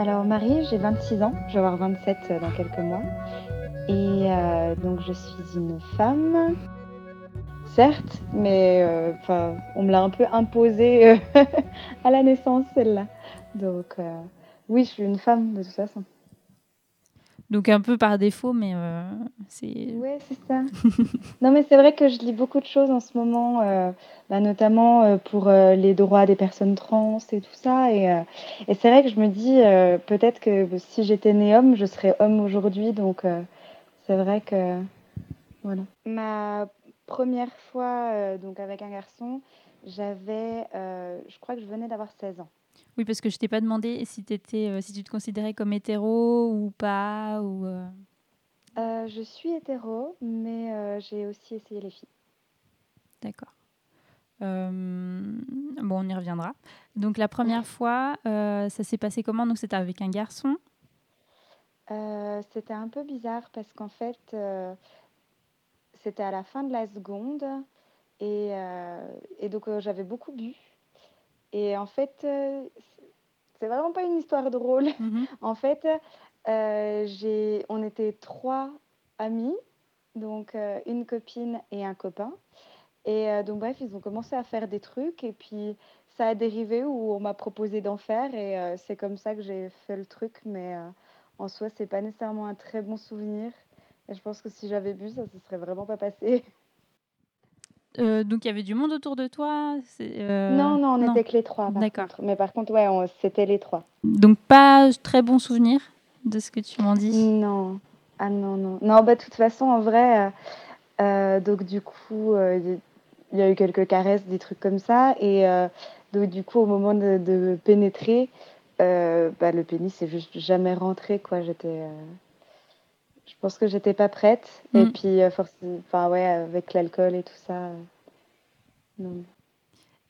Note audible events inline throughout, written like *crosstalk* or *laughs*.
Alors Marie, j'ai 26 ans, je vais avoir 27 dans quelques mois. Et euh, donc je suis une femme, certes, mais euh, on me l'a un peu imposée euh, *laughs* à la naissance celle-là. Donc euh, oui, je suis une femme de toute façon. Donc un peu par défaut, mais euh, c'est. Ouais, c'est ça. *laughs* non, mais c'est vrai que je lis beaucoup de choses en ce moment, euh, bah, notamment euh, pour les droits des personnes trans et tout ça. Et, c'est vrai que je me dis, peut-être que si j'étais née homme, je serais homme aujourd'hui. Donc c'est vrai que. Voilà. Ma première fois donc avec un garçon, j'avais. je crois que je venais d'avoir 16 ans. Oui, parce que je t'ai pas demandé si, t'étais, euh, si tu te considérais comme hétéro ou pas. Ou, euh, Euh, je suis hétéro, mais j'ai aussi essayé les filles. D'accord. Bon, on y reviendra. Donc la première fois, ça s'est passé comment? Donc c'était avec un garçon? C'était un peu bizarre parce qu'en fait, c'était à la fin de la seconde et, et donc j'avais beaucoup bu. Et en fait, euh, c'est vraiment pas une histoire drôle. Mhm. *laughs* En fait, euh, j'ai, on était trois amis, donc euh, une copine et un copain. Et donc bref, ils ont commencé à faire des trucs et puis ça a dérivé où on m'a proposé d'en faire et euh, c'est comme ça que j'ai fait le truc. Mais euh, en soi, c'est pas nécessairement un très bon souvenir. Et je pense que si j'avais bu, ça se serait vraiment pas passé. *laughs* Euh, donc il y avait du monde autour de toi euh, non, non, on n'était que les trois. D'accord. Mais par contre, ouais, on- c'était les trois. Donc pas très bon souvenir de ce que tu m'en dis? Non, ah non, non. Non, bah, de toute façon, en vrai, euh, donc du coup, il y a eu quelques caresses, des trucs comme ça. Et donc du coup, au moment de, de pénétrer, bah, le pénis c'est juste jamais rentré, quoi. J'étais, je pense que j'étais pas prête. Et Mm. puis, euh, enfin ouais, avec l'alcool et tout ça. euh, non.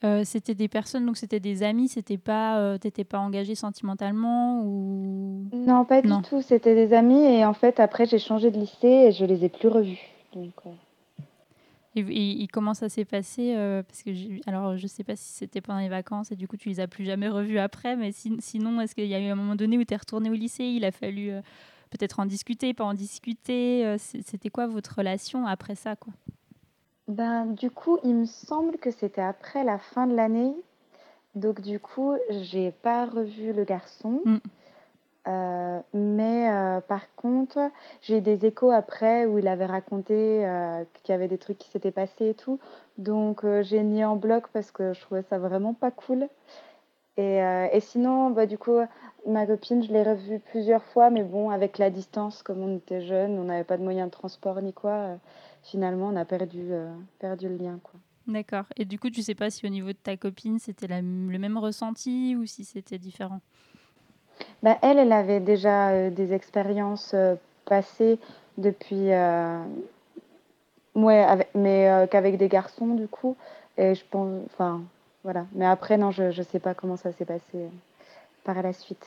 Euh, c'était des personnes, donc c'était des amis, c'était pas, euh, t'étais pas engagé sentimentalement ou? Non, pas du Non. tout. C'était des amis. Et en fait, après, j'ai changé de lycée et je les ai plus revus. Donc, euh, et, et- et comment ça s'est passé Parce que alors je sais pas si c'était pendant les vacances et du coup tu les as plus jamais revus après, mais si- sinon est-ce qu'il y a eu un moment donné où tu es retourné au lycée Il a fallu peut-être en discuter, pas en discuter. euh, c'était quoi votre relation après ça quoi? Ben, du coup, il me semble que c'était après la fin de l'année. Donc, du coup, j'ai pas revu le garçon. Mm. Euh, mais euh, par contre, j'ai eu des échos après où il avait raconté euh, qu'il y avait des trucs qui s'étaient passés et tout. Donc, j'ai mis en bloc parce que je trouvais ça vraiment pas cool. Et, euh, et sinon, bah, du coup, ma copine, je l'ai revue plusieurs fois, mais bon, avec la distance, comme on était jeunes, on n'avait pas de moyen de transport ni quoi. euh, finalement, on a perdu, euh, perdu le lien, quoi. D'accord. Et du coup tu sais pas si au niveau de ta copine c'était le même ressenti ou si c'était différent? Bah, elle, elle avait déjà des expériences passées depuis, ouais, avec- mais qu'avec des garçons, du coup. Et je pense, enfin, voilà. Mais après, non, je ne sais pas comment ça s'est passé euh, par la suite.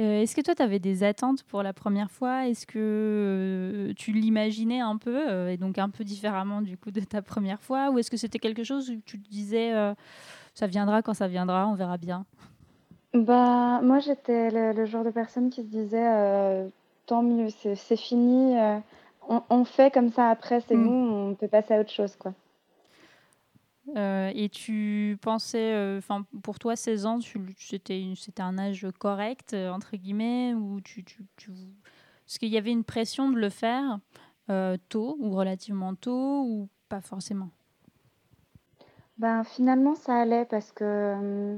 Euh, Est-ce que toi, tu avais des attentes pour la première fois? Est-ce que euh, tu l'imaginais un peu, euh, et donc un peu différemment du coup de ta première fois? Ou est-ce que c'était quelque chose où tu te disais, ça viendra quand ça viendra, on verra bien? Bah, moi, j'étais le, le genre de personne qui se disait, tant mieux, c'est fini. on, on fait comme ça après, c'est Mm. bon, on peut passer à autre chose, quoi. Euh, Et tu pensais, euh, enfin pour toi, 16 ans, c'était un âge correct, euh, entre guillemets, ou tu. Est-ce qu'il y avait une pression de le faire tôt, ou relativement tôt, ou pas forcément? Ben, finalement, ça allait parce que euh,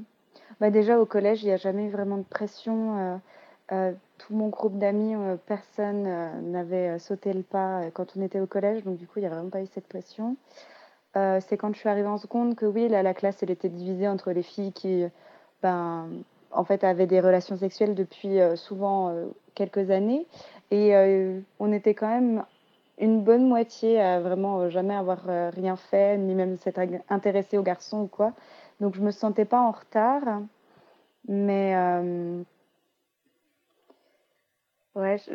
bah, déjà au collège, il n'y a jamais eu vraiment de pression. tout mon groupe d'amis, personne n'avait sauté le pas quand on était au collège, donc du coup, il n'y a vraiment pas eu cette pression. Euh, c'est quand je suis arrivée en seconde que oui, là, la classe, elle était divisée entre les filles qui, ben, en fait, avait des relations sexuelles depuis souvent quelques années. Et on était quand même une bonne moitié à vraiment jamais avoir rien fait, ni même s'être intéressé aux garçons ou quoi. Donc je me sentais pas en retard. Mais ouais, je,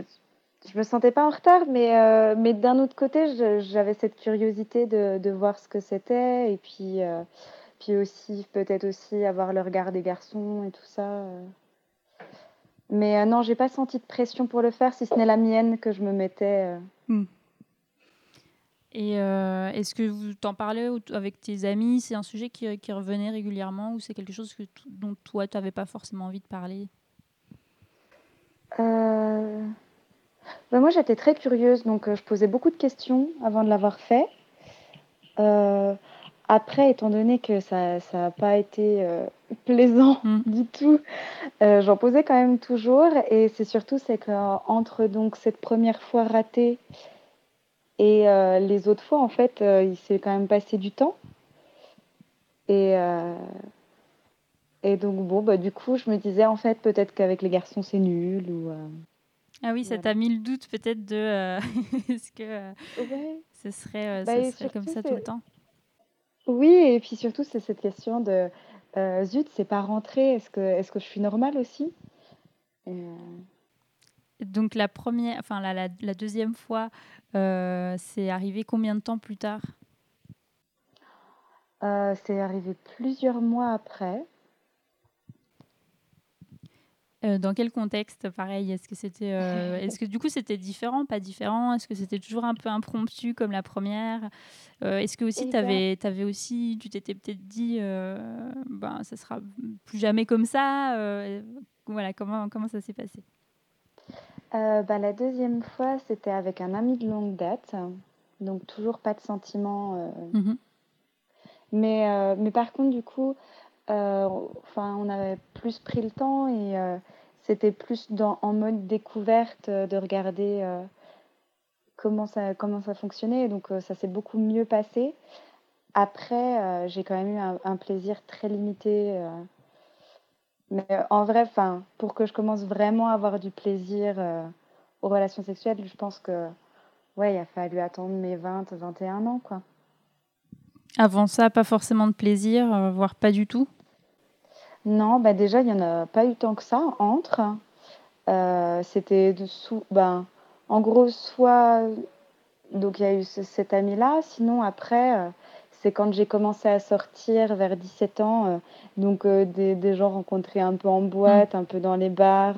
je me sentais pas en retard, mais, euh, mais d'un autre côté, j'avais cette curiosité de, de, voir ce que c'était et puis, euh, puis aussi peut-être aussi avoir le regard des garçons et tout ça. Euh. Mais non, j'ai pas senti de pression pour le faire, si ce n'est la mienne que je me mettais. Hmm. Et est-ce que vous t'en parlez avec tes amis? C'est un sujet qui, qui, revenait régulièrement ou c'est quelque chose que dont toi, tu n'avais pas forcément envie de parler? Bah, moi, j'étais très curieuse, donc euh, je posais beaucoup de questions avant de l'avoir fait. Euh, après, étant donné que ça n'a pas été euh, *laughs* plaisant mm. *laughs* du tout, j'en posais quand même toujours. Et c'est surtout c'est qu'entre donc cette première fois ratée et les autres fois, en fait, il s'est quand même passé du temps. Et, et donc, bon, bah, du coup, je me disais, en fait, peut-être qu'avec les garçons, c'est nul. Ou, ah oui, ça t'a mis le doute peut-être de euh, *laughs* est-ce que euh, ce serait, euh, bah, serait comme ça tout le temps? Oui, et puis surtout, c'est cette question de zut, c'est pas rentré, est-ce que, est que je suis normale aussi? Donc la première, enfin la, la, deuxième fois, c'est arrivé combien de temps plus tard? C'est arrivé plusieurs mois après. Euh, dans quel contexte, pareil Est-ce que c'était, euh, *laughs* est-ce que du coup c'était différent, pas différent? Est-ce que c'était toujours un peu impromptu comme la première? Euh, Est-ce que aussi tu avais, avais, aussi, tu t'étais peut-être dit, ben ça sera plus jamais comme ça Voilà, comment comment ça s'est passé? Bah, la deuxième fois, c'était avec un ami de longue date, donc toujours pas de sentiment. Mmh mais, mais par contre, du coup, euh, enfin, on avait plus pris le temps et euh, c'était plus en mode découverte euh, de regarder comment, ça, comment ça fonctionnait. Donc ça s'est beaucoup mieux passé. Après, j'ai quand même eu un, plaisir très limité. mais en vrai, enfin, pour que je commence vraiment à avoir du plaisir aux relations sexuelles, je pense que ouais, il a fallu attendre mes 20, 21 ans, quoi. Avant ça, pas forcément de plaisir, voire pas du tout Non, bah déjà, il n'y en a pas eu tant que ça entre. Euh, c'était ben, en gros, soit. Donc, il y a eu cet ami-là. Sinon, après, euh, c'est quand j'ai commencé à sortir vers 17 ans. donc, des, des, gens rencontrés un peu en boîte, un peu dans les bars,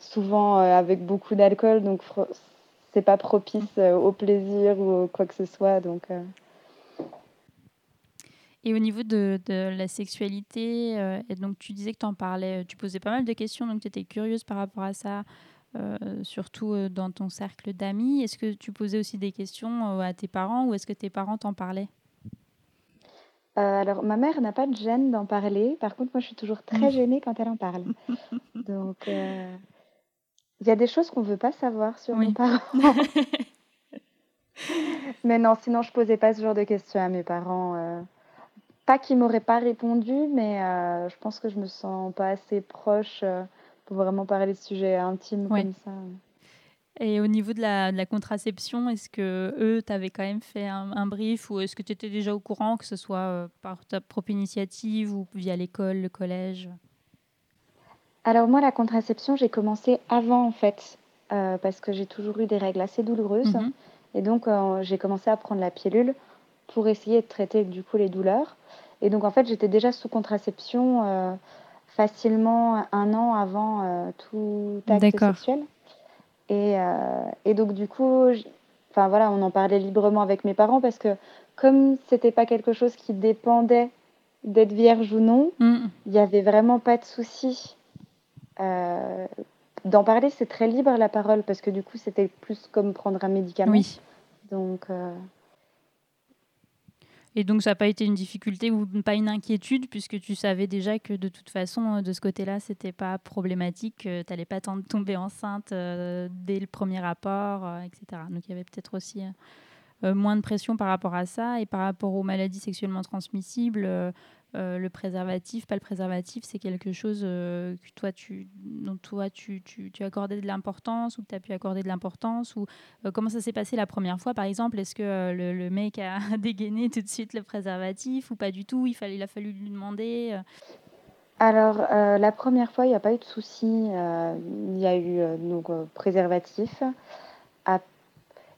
souvent avec beaucoup d'alcool. Donc, c'est pas propice au plaisir ou quoi que ce soit. Donc. Et au niveau de, de la sexualité, euh, et donc tu disais que tu en parlais, tu posais pas mal de questions, donc tu étais curieuse par rapport à ça, euh, surtout euh, dans ton cercle d'amis. Est-ce que tu posais aussi des questions à tes parents ou est-ce que tes parents t'en parlaient? Alors, ma mère n'a pas de gêne d'en parler. Par contre, moi, je suis toujours très gênée quand elle en parle. *laughs* Donc, il y a des choses qu'on ne veut pas savoir sur mes parents. *laughs* Mais non, sinon, je posais pas ce genre de questions à mes parents. Pas qu'il m'aurait pas répondu, mais euh, je pense que je me sens pas assez proche euh, pour vraiment parler de sujets intimes comme ça. Et au niveau de la, de la contraception, est-ce que eux t'avaient quand même fait un, brief ou est-ce que tu étais déjà au courant, que ce soit euh, par ta propre initiative ou via l'école, le collège? Alors moi, la contraception, j'ai commencé avant en fait, parce que j'ai toujours eu des règles assez douloureuses. Mhm. Et donc, j'ai commencé à prendre la pilule pour essayer de traiter du coup les douleurs. Et donc en fait, j'étais déjà sous contraception euh, facilement un an avant euh, tout acte sexuel. Et, euh, et, donc du coup, enfin voilà, on en parlait librement avec mes parents parce que comme c'était pas quelque chose qui dépendait d'être vierge ou non, mm. il n'y avait vraiment pas de souci. D'en parler, c'est très libre la parole parce que du coup, c'était plus comme prendre un médicament. Oui. Donc. Et donc, ça n'a pas été une difficulté ou pas une inquiétude, puisque tu savais déjà que de toute façon, de ce côté-là, c'était pas problématique, tu n'allais pas tomber enceinte euh, dès le premier rapport, euh, etc. Donc, il y avait peut-être aussi euh, moins de pression par rapport à ça. Et par rapport aux maladies sexuellement transmissibles, euh, le préservatif, pas le préservatif, c'est quelque chose euh, que toi, tu, dont toi, tu, tu, tu accordais de l'importance ou que tu as pu accorder de l'importance ou euh, comment ça s'est passé la première fois, par exemple? Est-ce que le, le, mec a *laughs* dégainé tout de suite le préservatif ou pas du tout? Il, fallait, il a fallu lui demander Alors, la première fois, il n'y a pas eu de souci. il y a eu donc préservatif.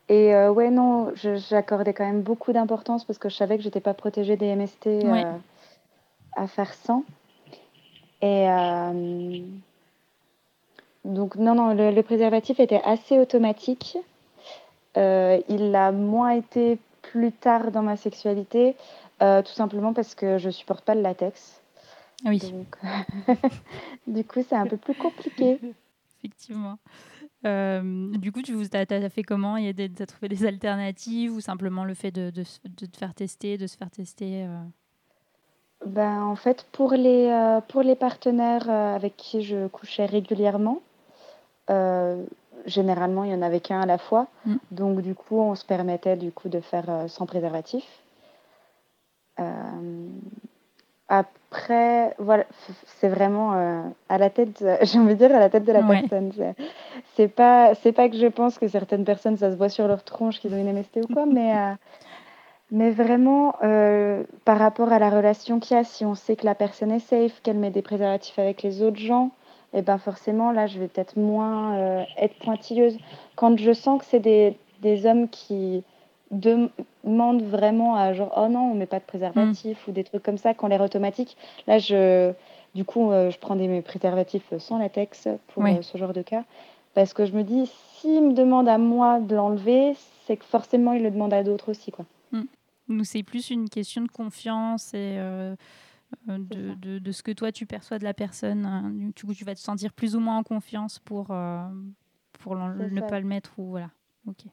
Et ouais, non, j'accordais quand même beaucoup d'importance parce que je savais que j'étais pas protégée des MST. Ouais à faire sans. Et euh, donc, non, non, le, préservatif était assez automatique. Euh, il a moins été plus tard dans ma sexualité, euh, tout simplement parce que je supporte pas le latex. Oui. Donc, *laughs* du coup, c'est un peu plus compliqué. *laughs* Effectivement. Du coup, tu as, fait comment? Tu as trouvé des alternatives ou simplement le fait de, de, de, te faire tester, de se faire tester ben, en fait, pour les, euh, pour les partenaires euh, avec qui je couchais régulièrement, euh, généralement, il y en avait qu'un à la fois. Mm. Donc, du coup, on se permettait du coup de faire sans préservatif. Après, voilà, c'est vraiment à la tête, *laughs* j'ai envie de dire à la tête de la personne. C'est pas, c'est pas que je pense que certaines personnes, ça se voit sur leur tronche qu'ils ont une MST ou quoi, *laughs* mais mais vraiment, euh, par rapport à la relation qu'il y a, si on sait que la personne est safe, qu'elle met des préservatifs avec les autres gens, et eh ben forcément, là, je vais peut-être moins euh, être pointilleuse. Quand je sens que c'est des, des hommes qui demandent vraiment à genre, oh non, on met pas de préservatif ou des trucs comme ça, quand l'air automatique, là, je, du coup, euh, je prends des préservatifs sans latex pour ce genre de cas. Parce que je me dis, s'il me demande à moi de l'enlever, c'est que forcément, il le demande à d'autres aussi, quoi. Nous, c'est plus une question de confiance et euh, euh, de, de, ce que toi tu perçois de la personne. Hein. Du coup, tu vas te sentir plus ou moins en confiance pour, euh, pour ne pas le mettre ou voilà. Ok.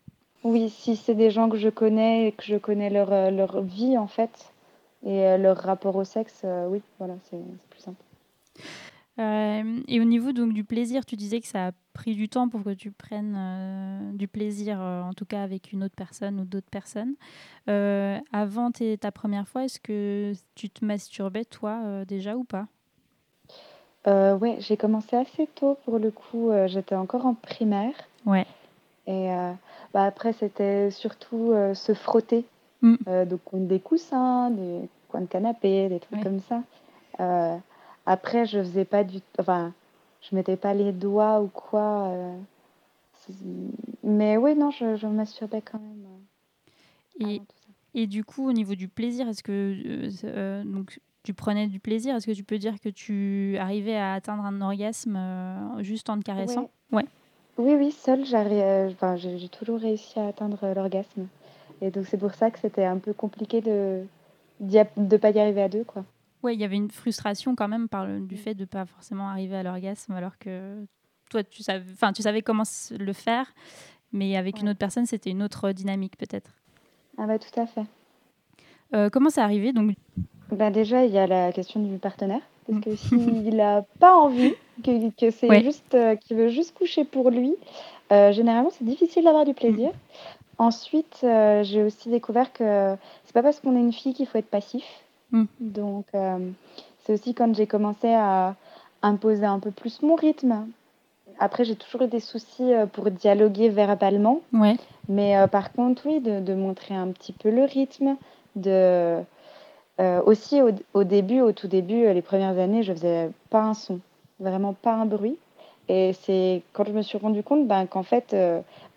Oui, si c'est des gens que je connais et que je connais leur, leur vie en fait et leur rapport au sexe, oui, voilà, c'est plus simple. Euh, et au niveau donc du plaisir, tu disais que ça a pris du temps pour que tu prennes euh, du plaisir, euh, en tout cas avec une autre personne ou d'autres personnes. avant ta première fois, est-ce que tu te masturbais toi déjà ou pas? Oui, j'ai commencé assez tôt pour le coup. J'étais encore en primaire. Ouais. Et bah, après, c'était surtout se frotter. Mm. donc des coussins, des coins de canapé, des trucs comme ça. Après, je faisais pas du. Enfin, je mettais pas les doigts ou quoi. Euh, mais oui, non, je, je m'assurais quand même. Euh, et, et du coup, au niveau du plaisir, est-ce que euh, donc, tu prenais du plaisir? Est-ce que tu peux dire que tu arrivais à atteindre un orgasme juste en te caressant? Ouais. Oui, oui, seule, enfin, j'ai toujours réussi à atteindre l'orgasme. Et donc, c'est pour ça que c'était un peu compliqué de ne de pas y arriver à deux, quoi. Oui, il y avait une frustration quand même par le, du fait de ne pas forcément arriver à l'orgasme, alors que toi, tu savais, enfin, tu savais comment le faire, mais avec une autre personne, c'était une autre dynamique peut-être. Ah bah tout à fait. Euh, comment c'est arrivé donc? Bah Déjà, il y a la question du partenaire. Parce que *laughs* s'il n'a pas envie, que, que c'est juste, euh, qu'il veut juste coucher pour lui, euh, généralement, c'est difficile d'avoir du plaisir. Ensuite, j'ai aussi découvert que c'est pas parce qu'on est une fille qu'il faut être passif. Mm. Donc, euh, c'est aussi quand j'ai commencé à imposer un peu plus mon rythme. Après, j'ai toujours eu des soucis euh, pour dialoguer verbalement. Ouais. Mais euh, par contre, oui, de, de, montrer un petit peu le rythme. De, aussi, au, au, début, au tout début, les premières années, je faisais pas un son, vraiment pas un bruit. Et c'est quand je me suis rendu compte ben, qu'en fait,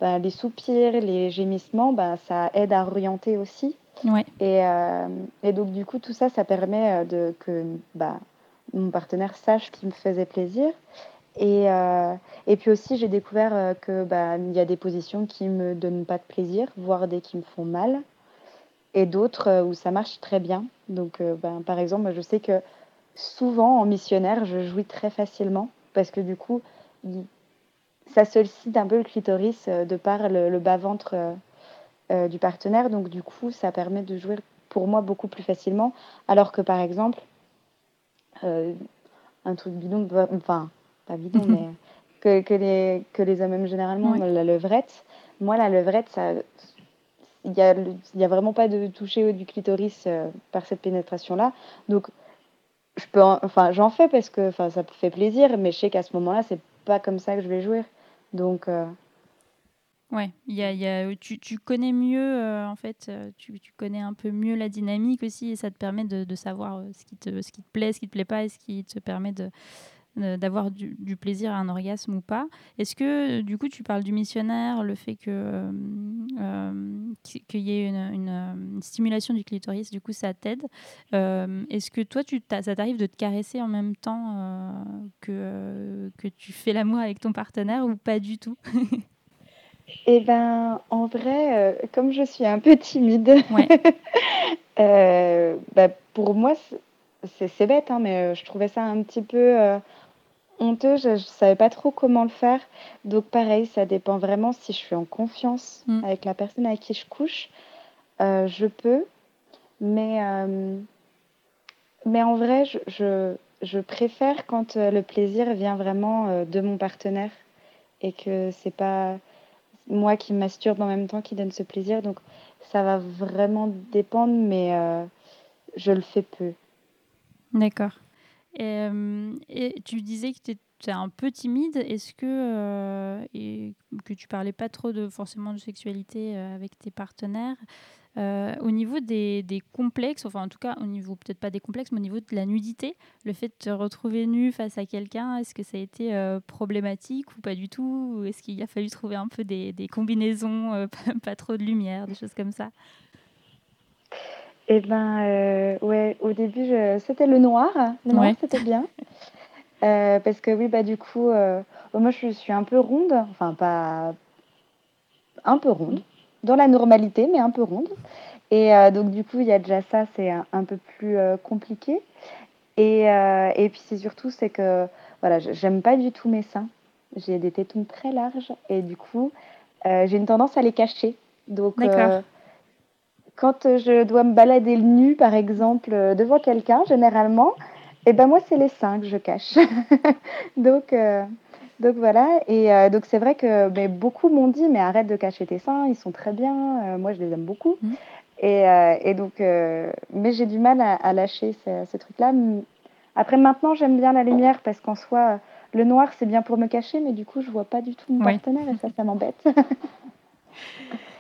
ben, les soupirs, les gémissements, ben, ça aide à orienter aussi. Ouais. Et, euh, et, donc, du coup, tout ça, ça permet euh, de, que bah, mon partenaire sache qu'il me faisait plaisir. Et, euh, et puis aussi, j'ai découvert euh, que bah, il y a des positions qui me donnent pas de plaisir, voire des qui me font mal, et d'autres euh, où ça marche très bien. Donc, bah, par exemple, je sais que souvent en missionnaire, je jouis très facilement parce que du coup, ça sollicite un peu le clitoris de par le, le bas-ventre euh, du partenaire. Donc, du coup, ça permet de jouer pour moi beaucoup plus facilement. Alors que, par exemple, euh, un truc bidon, enfin, pas bidon, *laughs* mais que, que, les, que les hommes aiment généralement, la levrette. Moi, la levrette, ça. Il n'y a, y a vraiment pas de toucher du clitoris euh, par cette pénétration-là. Donc, enfin, j'en fais parce que, ça fait plaisir, mais je sais qu'à ce moment-là, c'est pas comme ça que je vais jouer. Donc, euh, Ouais, il y a, tu, connais mieux, euh, en fait, euh, tu, connais un peu mieux la dynamique aussi et ça te permet de, savoir ce qui, te, ce qui te plaît, ce qui te plaît pas et ce qui te permet de- d'avoir du, du plaisir à un orgasme ou pas. Est-ce que, euh, du coup, tu parles du missionnaire, le fait que euh, euh, qu'il y ait une, une, euh, une stimulation du clitoris, du coup, ça t'aide. Euh, Est-ce que toi, tu, ça t'arrive de te caresser en même temps euh, que, euh, que tu fais l'amour avec ton partenaire ou pas du tout? *laughs* Eh ben, en vrai, euh, comme je suis un peu timide, Ouais. *laughs* euh, bah, pour moi, c'est- bête, hein, mais euh, je trouvais ça un petit peu euh, honteux. Je, je savais pas trop comment le faire. Donc, pareil, ça dépend vraiment si je suis en confiance Mm. avec la personne avec qui je couche. euh, je peux, mais, euh, mais en vrai, je, je, je préfère quand euh, le plaisir vient vraiment de mon partenaire et que c'est pas moi qui masturbe en même temps qui donne ce plaisir. Donc, ça va vraiment dépendre, mais euh, je le fais peu. D'accord. Et, tu disais que tu étais un peu timide. Est-ce que, euh, et que tu parlais pas trop de, forcément de sexualité euh, avec tes partenaires Euh, Au niveau des, des complexes, enfin en tout cas au niveau, peut-être pas des complexes, mais au niveau de la nudité, le fait de te retrouver nu face à quelqu'un, est-ce que ça a été problématique ou pas du tout? Ou est-ce qu'il a fallu trouver un peu des, des combinaisons, *laughs* pas trop de lumière, des choses comme ça? Eh ben, euh, ouais, au début, je- c'était le noir. Le noir, Ouais. c'était bien. *laughs* Euh, parce que oui, bah du coup, euh, moi, je suis un peu ronde. Enfin, pas un peu ronde. Dans la normalité, mais un peu ronde. Et euh, donc, du coup, il y a déjà ça, c'est un, un peu plus compliqué. Et, et puis, c'est surtout, c'est que, voilà, je- j'aime pas du tout mes seins. J'ai des tétons très larges. Et du coup, j'ai une tendance à les cacher. Donc, D'accord. Quand euh, je dois me balader nu, par exemple, euh, devant quelqu'un, généralement, et ben moi, c'est les seins que je cache. *laughs* donc, euh, donc voilà. Et euh, donc c'est vrai que mais beaucoup m'ont dit, mais arrête de cacher tes seins, ils sont très bien. Euh, moi, je les aime beaucoup. Mhm. Et, et donc, mais j'ai du mal à, à lâcher ce, ce truc-là. Après, maintenant, j'aime bien la lumière parce qu'en soi, le noir, c'est bien pour me cacher, mais du coup, je vois pas du tout mon partenaire et ça, ça m'embête. *laughs*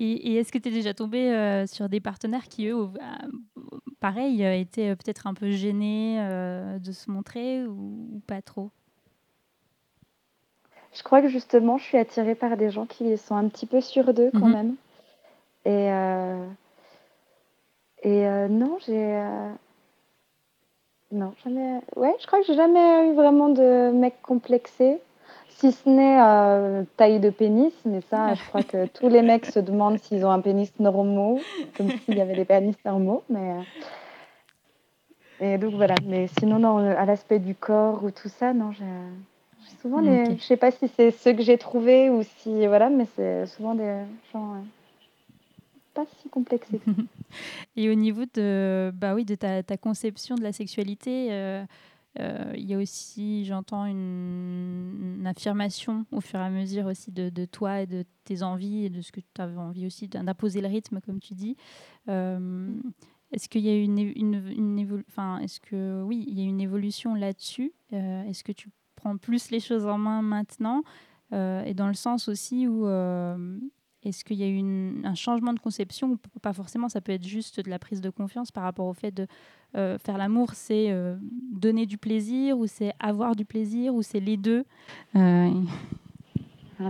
Et, et est-ce que tu es déjà tombé euh, sur des partenaires qui, eux, pareil, euh, étaient euh, peut-être un peu gênés euh, de se montrer ou, ou pas trop? Je crois que justement, je suis attirée par des gens qui sont un petit peu sûrs d'eux quand Mhm. même. Et, euh, et non, j'ai. Non, jamais. Ouais, je crois que j'ai jamais eu vraiment de mec complexé. Si ce n'est euh, taille de pénis, mais ça, je crois que tous les mecs se demandent s'ils ont un pénis normaux, comme s'il y avait des pénis normaux. Mais, euh, Et donc voilà. Mais sinon, non, à l'aspect du corps ou tout ça, non, j'ai. Souvent. Ok. je sais pas si c'est ceux que j'ai trouvés ou si voilà, mais c'est souvent des gens euh, pas si complexés. *laughs* Et au niveau de, bah oui, de ta, ta conception de la sexualité, euh, il y a aussi, j'entends, une, affirmation au fur et à mesure aussi de, toi et de tes envies et de ce que tu avais envie aussi d'im- d'imposer le rythme, comme tu dis. Euh, est-ce qu'il y a une, une, enfin, est-ce que oui, il y a une évolution là-dessus? Euh, Est-ce que tu prends plus les choses en main maintenant? Euh, Et dans le sens aussi où euh, est-ce qu'il y a une- un changement de conception pas forcément Ça peut être juste de la prise de confiance par rapport au fait de euh, faire l'amour, c'est euh, donner du plaisir ou c'est avoir du plaisir ou c'est les deux. Euh, *laughs*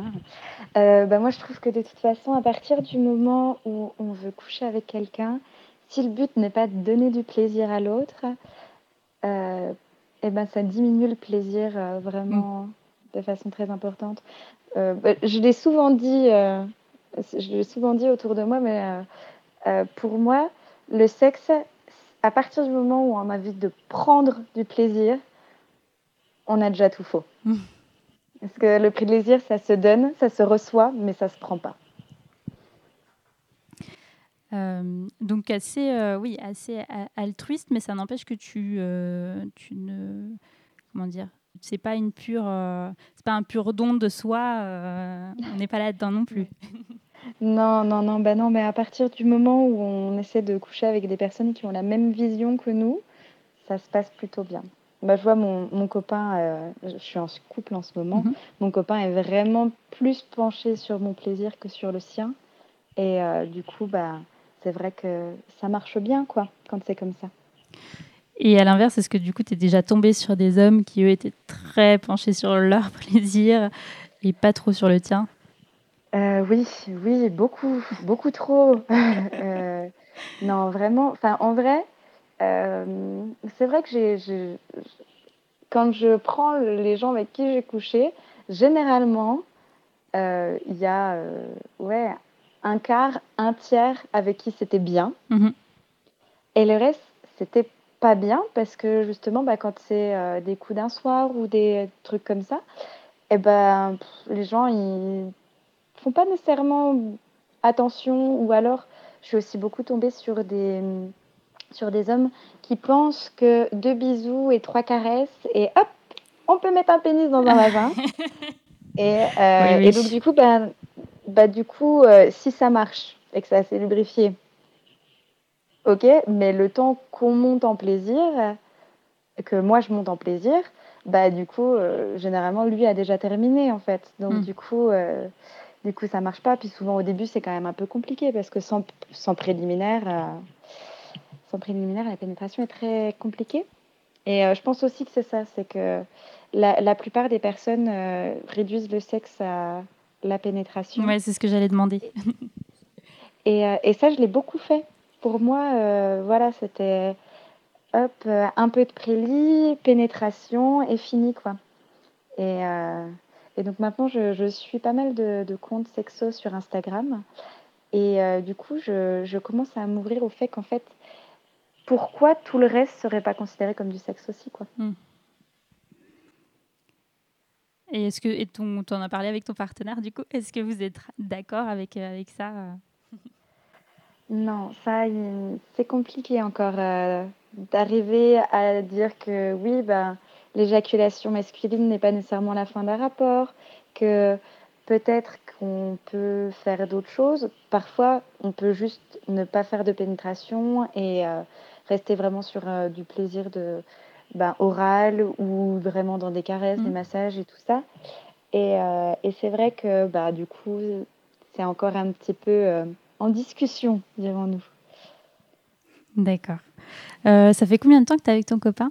Euh, bah, moi, je trouve que de toute façon, à partir du moment où on veut coucher avec quelqu'un, si le but n'est pas de donner du plaisir à l'autre, eh ben, ça diminue le plaisir vraiment de façon très importante. Bah, je l'ai souvent dit, je l'ai souvent dit autour de moi, mais pour moi, le sexe, à partir du moment où on a envie de prendre du plaisir, on a déjà tout faux. Mm. Parce que le plaisir, ça se donne, ça se reçoit, mais ça se prend pas. Euh, donc assez, euh, oui, assez altruiste, mais ça n'empêche que tu, euh, tu ne, comment dire, c'est pas une pure, c'est pas un pur don de soi. on n'est pas là-dedans non plus. Non, non, non, bah non, mais à partir du moment où on essaie de coucher avec des personnes qui ont la même vision que nous, ça se passe plutôt bien. Bah, je vois mon, mon copain, euh, je suis en couple en ce moment, Mhm. mon copain est vraiment plus penché sur mon plaisir que sur le sien. Et euh, du coup, bah, c'est vrai que ça marche bien, quoi, quand c'est comme ça. Et à l'inverse, est-ce que du coup, tu es déjà tombé sur des hommes qui, eux, étaient très penchés sur leur *laughs* plaisir et pas trop sur le tien? Euh, oui, oui, beaucoup, beaucoup trop. *laughs* Euh, non, vraiment. Enfin, en vrai, euh, c'est vrai que j'ai, quand je prends les gens avec qui j'ai couché, généralement, il y a euh, ouais, un quart, un tiers avec qui c'était bien. Mhm. Et le reste, c'était pas bien parce que justement, bah, quand c'est des coups d'un soir ou des trucs comme ça, eh ben, les gens, ils font pas nécessairement attention ou alors je suis aussi beaucoup tombée sur des, sur des hommes qui pensent que deux bisous et trois caresses et hop, on peut mettre un pénis dans un vagin. *laughs* et, euh, Oui, oui. et donc du coup, bah, bah, du coup euh, si ça marche et que c'est assez lubrifié, ok, mais le temps qu'on monte en plaisir, que moi je monte en plaisir, bah du coup, euh, généralement lui a déjà terminé en fait. Donc Mm. du coup, du coup ça marche pas. Puis souvent au début c'est quand même un peu compliqué parce que sans, sans préliminaire, euh, sans préliminaire la pénétration est très compliquée. Et euh, je pense aussi que c'est ça, c'est que la, la plupart des personnes euh, réduisent le sexe à la pénétration. Ouais, c'est ce que j'allais demander. Et, et ça, je l'ai beaucoup fait. Pour moi, voilà, c'était hop, un peu de prélit, pénétration et fini, quoi. Et, et donc maintenant, je, je suis pas mal de, de comptes sexo sur Instagram. Et euh, du coup, je, je commence à m'ouvrir au fait qu'en fait, pourquoi tout le reste serait pas considéré comme du sexe aussi, quoi. Et est-ce que et ton, t'en as parlé avec ton partenaire du coup? Est-ce que vous êtes d'accord avec, euh, avec ça euh? *laughs* Non, ça, c'est compliqué encore euh, d'arriver à dire que oui, ben, l'éjaculation masculine n'est pas nécessairement la fin d'un rapport, que peut-être qu'on peut faire d'autres choses. Parfois, on peut juste ne pas faire de pénétration et euh, rester vraiment sur euh, du plaisir de ben, oral ou vraiment dans des caresses, des Mhm. massages et tout ça. Et, euh, et c'est vrai que bah, du coup, c'est encore un petit peu en discussion, dirons-nous. D'accord. Ça fait combien de temps que tu es avec ton copain?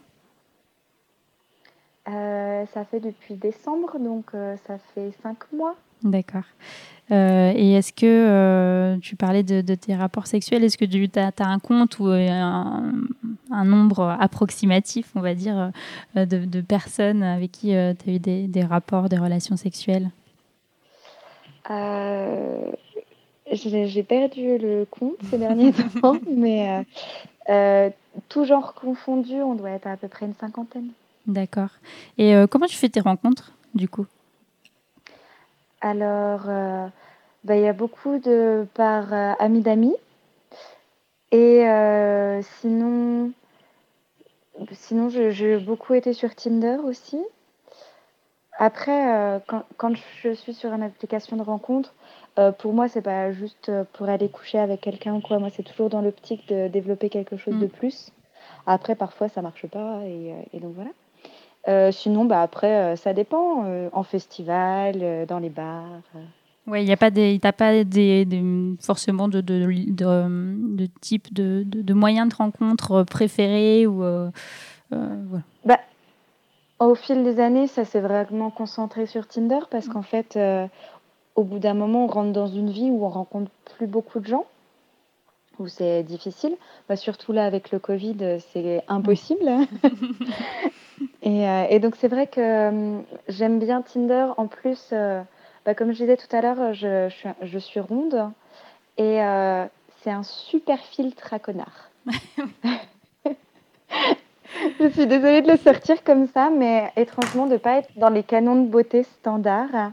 Euh, ça fait depuis décembre, donc euh, ça fait cinq mois. D'accord. Euh, et est-ce que tu parlais de, de tes rapports sexuels Est-ce que tu as, un compte ou un, un nombre approximatif, on va dire, de, de personnes avec qui tu as eu des, des rapports, des relations sexuelles? J'ai perdu le compte ces derniers *laughs* temps, mais tout genre confondu, on doit être à, à peu près une cinquantaine. D'accord. Et euh, comment tu fais tes rencontres, du coup? Alors, euh, bah, il y a beaucoup de par euh, amis d'amis. Et sinon, sinon j'ai beaucoup été sur Tinder aussi. Après, quand, quand je suis sur une application de rencontre, pour moi, c'est pas juste pour aller coucher avec quelqu'un ou quoi. Moi, c'est toujours dans l'optique de développer quelque chose Mm. de plus. Après, parfois, ça marche pas et, et donc voilà. Euh, sinon, bah après, euh, ça dépend. euh, en festival, euh, dans les bars. euh. Oui, il n'y a pas des, t'as pas des, des- forcément de, de, de, de type de, de, de moyens de rencontre préférés ou euh, euh, voilà. Bah, au fil des années, ça s'est vraiment concentré sur Tinder parce qu'en fait, euh, au bout d'un moment, on rentre dans une vie où on rencontre plus beaucoup de gens, où c'est difficile. Bah, surtout là, avec le Covid, euh, c'est impossible. *laughs* et, euh, et donc, c'est vrai que euh, j'aime bien Tinder. En plus, euh, bah, comme je disais tout à l'heure, je, je suis, je suis ronde et c'est un super filtre à connard. *laughs* Je suis désolée de le sortir comme ça, mais étrangement, de ne pas être dans les canons de beauté standards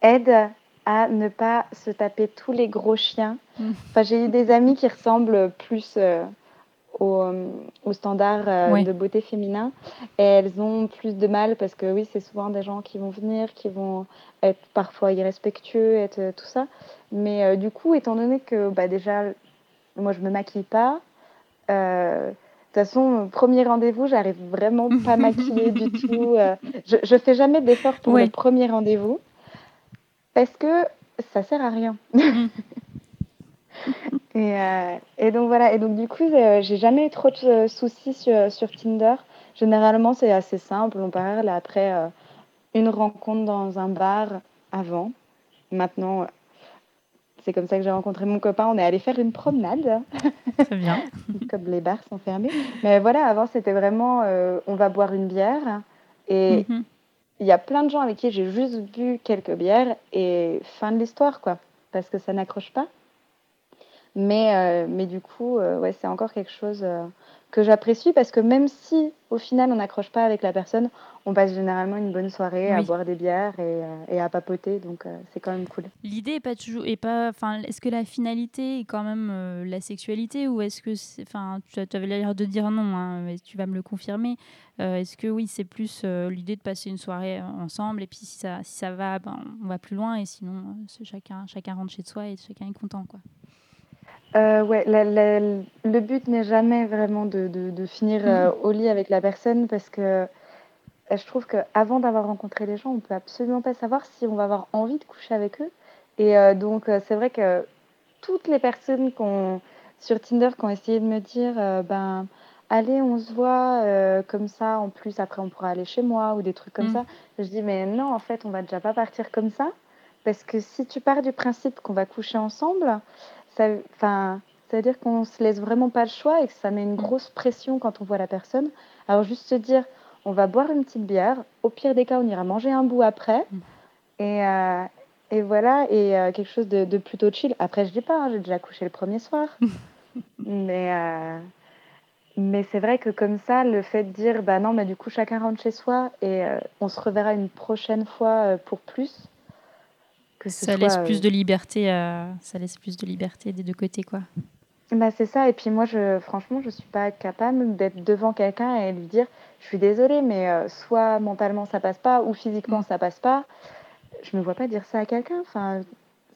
aide à ne pas se taper tous les gros chiens. Mm. Enfin, j'ai eu des amis qui ressemblent plus euh, aux, aux standards euh, de beauté féminin et elles ont plus de mal parce que oui, c'est souvent des gens qui vont venir, qui vont être parfois irrespectueux, être euh, tout ça. Mais euh, du coup, étant donné que bah, déjà, moi, je me maquille pas, euh, toute façon, premier rendez-vous, j'arrive vraiment pas maquillée du *laughs* tout. euh, je, je fais jamais d'effort pour le premier rendez-vous parce que ça sert à rien. *laughs* Et, euh, et donc voilà, et donc du coup, euh, j'ai jamais eu trop de euh, soucis sur, sur Tinder. Généralement, c'est assez simple. On parle après euh, une rencontre dans un bar avant. Maintenant, euh, c'est comme ça que j'ai rencontré mon copain. On est allé faire une promenade, Très bien. *laughs* comme les bars sont fermés. Mais voilà, avant, c'était vraiment euh, on va boire une bière. Et Mhm. Il y a plein de gens avec qui j'ai juste bu quelques bières et fin de l'histoire, quoi. Parce que ça n'accroche pas. Mais, euh, mais du coup, euh, c'est encore quelque chose euh, que j'apprécie parce que même si au final on n'accroche pas avec la personne, on passe généralement une bonne soirée à boire des bières et, euh, et à papoter. Donc euh, c'est quand même cool. L'idée est pas toujours, est pas, enfin, est-ce que la finalité est quand même euh, la sexualité ou est-ce que, enfin, tu, tu avais l'air de dire non, hein, mais tu vas me le confirmer. Est-ce que oui, c'est plus l'idée de passer une soirée ensemble et puis si ça, si ça va, ben, on va plus loin et sinon chacun, chacun rentre chez soi et chacun est content, quoi. Euh, ouais, la- la- le but n'est jamais vraiment de, de- de finir euh, au lit avec la personne parce que euh, je trouve qu'avant d'avoir rencontré les gens, on peut absolument pas savoir si on va avoir envie de coucher avec eux. Et euh, donc, euh, c'est vrai que toutes les personnes qu'on, sur Tinder qui ont essayé de me dire, euh, ben, allez, on se voit, euh, comme ça, en plus, après, on pourra aller chez moi ou des trucs comme Mm. ça. Je dis, mais non, en fait, on va déjà pas partir comme ça. Parce que si tu pars du principe qu'on va coucher ensemble, ça, enfin, ça veut dire qu'on se laisse vraiment pas le choix et que ça met une grosse pression quand on voit la personne. Alors juste se dire, on va boire une petite bière. Au pire des cas, on ira manger un bout après. Mm. Et, euh, et voilà, et euh, quelque chose de, de plutôt chill. Après, je dis pas, hein, j'ai déjà couché le premier soir. *laughs* mais euh, mais c'est vrai que comme ça, le fait de dire, bah non, mais du coup, chacun rentre chez soi et on se reverra une prochaine fois pour plus. Que ce Ça soit, laisse euh, plus de liberté, euh, ça laisse plus de liberté des deux côtés, quoi. Bah, c'est ça. Et puis moi, je, franchement, je suis pas capable d'être devant quelqu'un et lui dire, je suis désolée, mais euh, soit mentalement ça passe pas ou physiquement Mm. ça passe pas. Je me vois pas dire ça à quelqu'un. Enfin,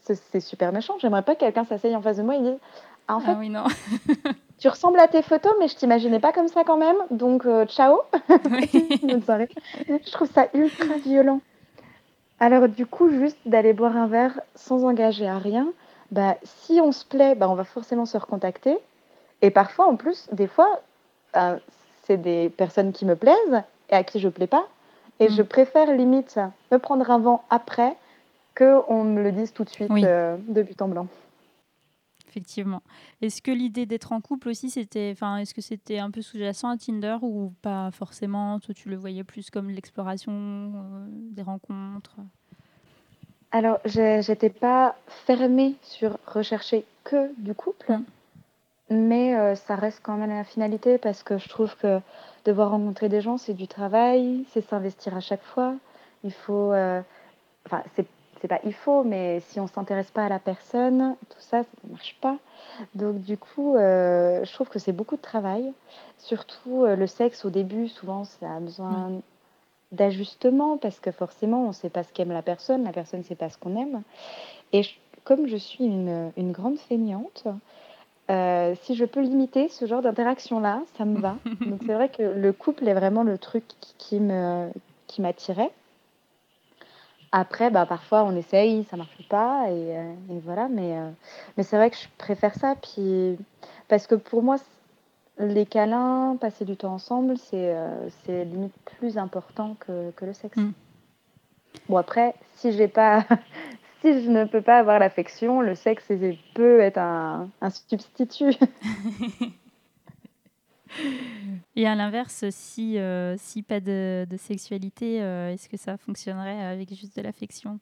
c'est c'est super méchant. J'aimerais pas que quelqu'un s'asseye en face de moi et dise, ah, en fait, Ah oui, non. *laughs* tu ressembles à tes photos, mais je t'imaginais pas comme ça quand même. Donc, euh, ciao. *laughs* Bonne soirée. Je trouve ça ultra violent. Alors, du coup, juste d'aller boire un verre sans engager à rien, bah, si on se plaît, bah, on va forcément se recontacter. Et parfois, en plus, des fois, euh, c'est des personnes qui me plaisent et à qui je plais pas. Et Mm. je préfère limite me prendre un vent après que on me le dise tout de suite Oui. euh, de but en blanc. Effectivement. Est-ce que l'idée d'être en couple aussi, c'était, enfin, est-ce que c'était un peu sous-jacent à Tinder ou pas forcément? Toi, tu le voyais plus comme l'exploration euh, des rencontres? Alors, j'étais pas fermée sur rechercher que du couple, Mm. mais euh, ça reste quand même la finalité parce que je trouve que devoir rencontrer des gens, c'est du travail, c'est s'investir à chaque fois. Il faut, euh, enfin, c'est c'est pas il faut, mais si on s'intéresse pas à la personne, tout ça, ça ne marche pas. Donc, du coup, euh, je trouve que c'est beaucoup de travail. Surtout euh, le sexe, au début, souvent, ça a besoin d'ajustement parce que forcément, on ne sait pas ce qu'aime la personne, la personne ne sait pas ce qu'on aime. Et je- comme je suis une, une grande feignante, euh, si je peux limiter ce genre d'interaction-là, ça me va. *laughs* Donc c'est vrai que le couple est vraiment le truc qui, qui me qui m'attirait. Après, bah, parfois on essaye, ça marche pas, et, euh, et voilà. Mais, euh, mais c'est vrai que je préfère ça. Puis, parce que pour moi, les câlins, passer du temps ensemble, c'est euh, c'est limite plus important que, que le sexe. Mm. Bon, après, si j'ai pas. *laughs* Si je ne peux pas avoir l'affection, le sexe peut être un, un substitut. *laughs* Et à l'inverse, si, euh, si pas de, de sexualité, euh, est-ce que ça fonctionnerait avec juste de l'affection?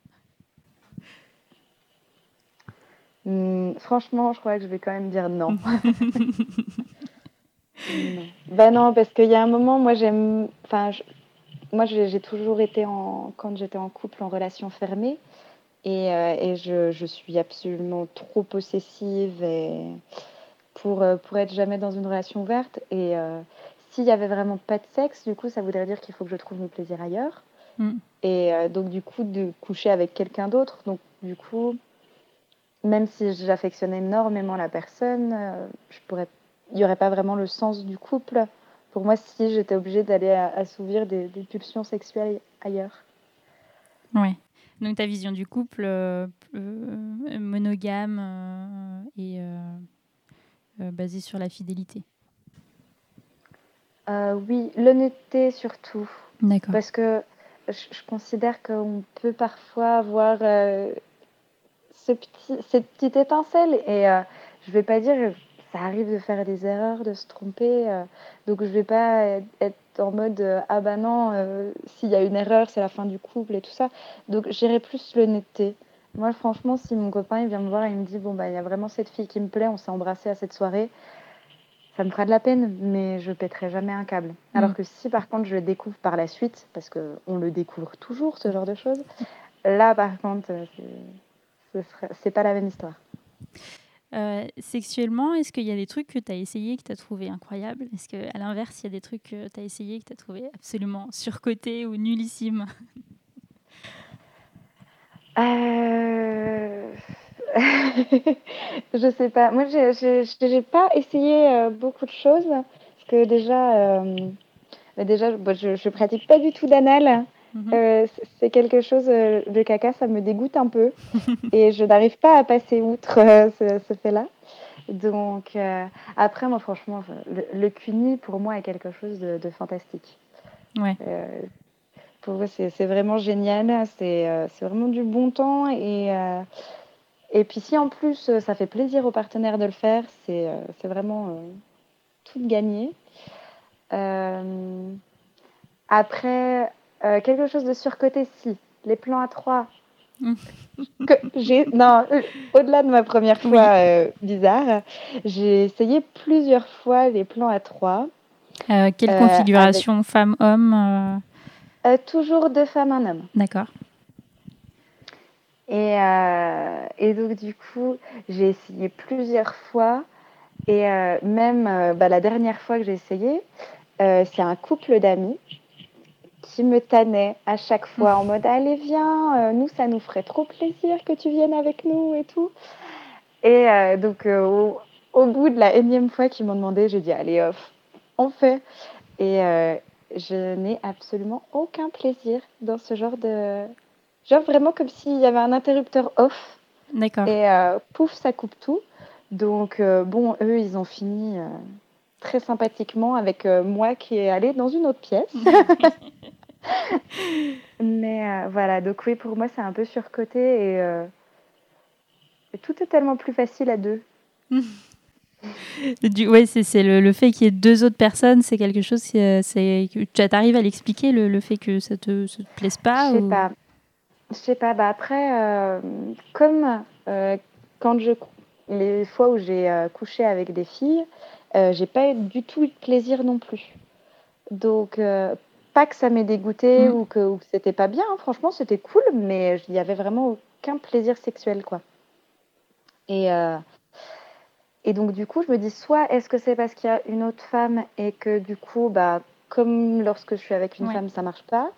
Hmm, franchement, je crois que je vais quand même dire non. *laughs* Non. Bah non, parce qu'il y a un moment, moi j'aime. Enfin, je- moi j'ai toujours été en. Quand j'étais en couple, en relation fermée. Et, euh, et je, je suis absolument trop possessive et pour, pour être jamais dans une relation ouverte. Et euh, s'il y avait vraiment pas de sexe, du coup, ça voudrait dire qu'il faut que je trouve mon plaisir ailleurs. Mm. Et euh, donc, du coup, de coucher avec quelqu'un d'autre. Donc, du coup, même si j'affectionne énormément la personne, euh, je pourrais il n'y aurait pas vraiment le sens du couple pour moi si j'étais obligée d'aller assouvir des, des, pulsions sexuelles ailleurs. Ouais. Donc ta vision du couple euh, monogame et basée sur la fidélité. Oui, l'honnêteté surtout. D'accord. Parce que je, considère qu'on peut parfois avoir ce petit, cette petite étincelle et je vais pas dire ça arrive de faire des erreurs, de se tromper. Euh, donc je vais pas être en mode euh, ah bah non, euh, s'il y a une erreur, c'est la fin du couple et tout ça. Donc j'irai plus l'honnêteté. Moi, franchement, si mon copain il vient me voir et il me dit bon bah il y a vraiment cette fille qui me plaît, on s'est embrassé à cette soirée, ça me fera de la peine, mais je pèterai jamais un câble. Mm. Alors que si par contre je le découvre par la suite, parce que on le découvre toujours ce genre de choses, là par contre c'est pas la même histoire. Euh, sexuellement, est-ce qu'il y a des trucs que tu as essayé que tu as trouvé incroyables? Est-ce qu'à l'inverse, il y a des trucs que tu as essayé que tu as trouvé absolument surcotés ou nullissimes? Euh... *laughs* Je sais pas. Moi, je n'ai pas essayé euh, beaucoup de choses. Parce que déjà, euh, bah, déjà je ne pratique pas du tout d'anal. Mhm. Euh, c'est quelque chose, le caca, ça me dégoûte un peu *laughs* et je n'arrive pas à passer outre ce, fait-là. Donc, après, moi, franchement, le, CUNY, pour moi, est quelque chose de, fantastique. Ouais. pour c'est vraiment génial. C'est vraiment du bon temps. Et, et puis, si en plus, ça fait plaisir aux partenaires de le faire, c'est vraiment tout gagné. après, euh, quelque chose de surcoté, si. Les plans à trois. *laughs* Que j'ai non euh, au-delà de ma première fois euh, bizarre j'ai essayé plusieurs fois les plans à trois quelle configuration femme homme toujours deux femmes un homme d'accord et, et donc du coup j'ai essayé plusieurs fois et même bah, la dernière fois que j'ai essayé c'est un couple d'amis qui me tannait à chaque fois en mode allez viens, euh, nous ça nous ferait trop plaisir que tu viennes avec nous et tout. Et euh, donc euh, au, bout de la énième fois qu'ils m'ont demandé, j'ai dit allez off, on fait. Et je n'ai absolument aucun plaisir dans ce genre de genre vraiment comme s'il y avait un interrupteur off. D'accord. Et pouf ça coupe tout. Donc bon eux ils ont fini très sympathiquement avec moi qui est allée dans une autre pièce. *laughs* Mais euh, voilà, donc oui, pour moi, c'est un peu surcoté et, euh, et, tout est tellement plus facile à deux. *laughs* du, ouais, c'est le, le, fait qu'il y ait deux autres personnes, c'est quelque chose. Euh, c'est tu arrives à l'expliquer le, le, fait que ça te, ça te plaise pas Je sais pas. Je sais pas. Bah après, comme quand je les fois où j'ai couché avec des filles, j'ai pas du tout eu de plaisir non plus. Donc pas que ça m'ait dégoûté mm. ou que, c'était pas bien. Hein. Franchement, c'était cool, mais il n'y avait vraiment aucun plaisir sexuel, quoi. Et, euh, et donc, du coup, je me dis, soit est-ce que c'est parce qu'il y a une autre femme et que, du coup, bah, comme lorsque je suis avec une femme, ça marche pas,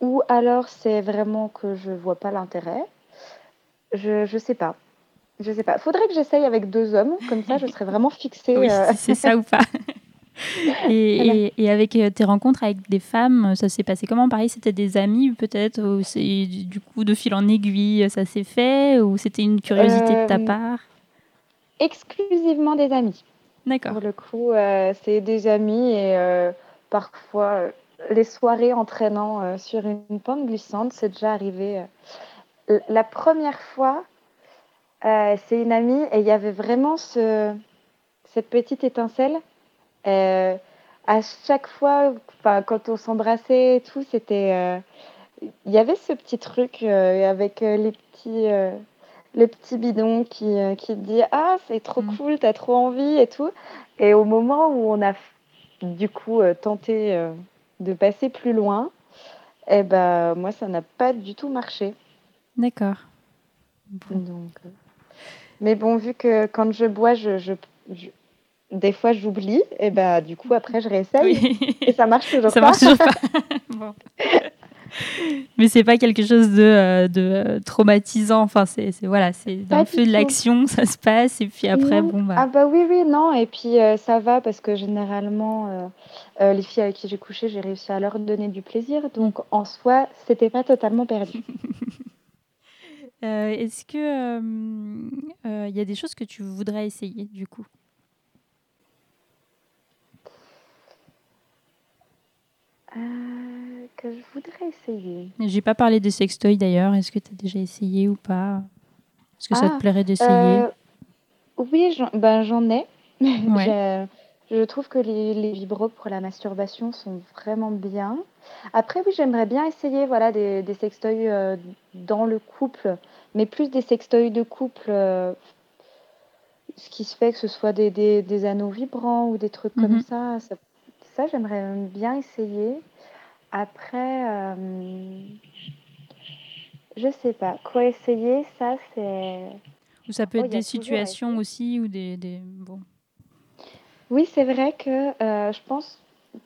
ou alors c'est vraiment que je vois pas l'intérêt. Je, je sais pas. Je sais pas. Faudrait que j'essaye avec deux hommes, comme ça je serais vraiment fixée. Oui, euh. c'est ça ou pas. *laughs* Et, et, avec euh, tes rencontres avec des femmes, ça s'est passé comment? Pareil, c'était des amis peut-être Ou c'est du coup de fil en aiguille, ça s'est fait Ou c'était une curiosité de ta euh, part? Exclusivement des amis. D'accord. Pour le coup, euh, c'est des amis et parfois les soirées entraînant sur une pente glissante, c'est déjà arrivé. La première fois, c'est une amie et il y avait vraiment ce, cette petite étincelle euh, à chaque fois, quand on s'embrassait et tout, c'était. Euh, il y avait ce petit truc euh, avec les petits. le petit bidon qui, qui dit Ah, c'est trop mm. cool, t'as trop envie et tout. Et au moment où on a du coup tenté de passer plus loin, eh ben, moi, ça n'a pas du tout marché. D'accord. Donc, mais bon, vu que quand je bois, je, je, des fois j'oublie et ben du coup après je réessaye et ça marche toujours ça pas. Marche toujours pas. *laughs* *laughs* *laughs* Mais c'est pas quelque chose de, euh, de euh, traumatisant. Enfin, c'est voilà, c'est dans le feu de l'action, *laughs* ça se passe, et puis après, Non. bon bah. Ah bah oui, oui, non. Et puis euh, ça va parce que généralement, euh, euh, les filles avec qui j'ai couché, j'ai réussi à leur donner du plaisir. Donc en soi, c'était pas totalement perdu. *laughs* Est-ce que il y a des choses que tu voudrais essayer du coup? Euh, que je voudrais essayer. J'ai pas parlé des sextoys d'ailleurs. Est-ce que tu as déjà essayé ou pas? Est-ce que ça Ah, te plairait d'essayer? Euh, oui, j'en ben, ai. *laughs* Ouais. Je, je trouve que les, les vibros pour la masturbation sont vraiment bien. Après, oui, j'aimerais bien essayer voilà, des, des sextoys euh, dans le couple, mais plus des sextoys de couple. euh, ce qui se fait que ce soit des, des, des anneaux vibrants ou des trucs comme Mhm. ça. Ça, ça, j'aimerais bien essayer. Après, euh, je sais pas. Quoi essayer, ça, c'est. Ou ça peut Oh, être des situations aussi ou des, des... bon. Oui, c'est vrai que euh, je pense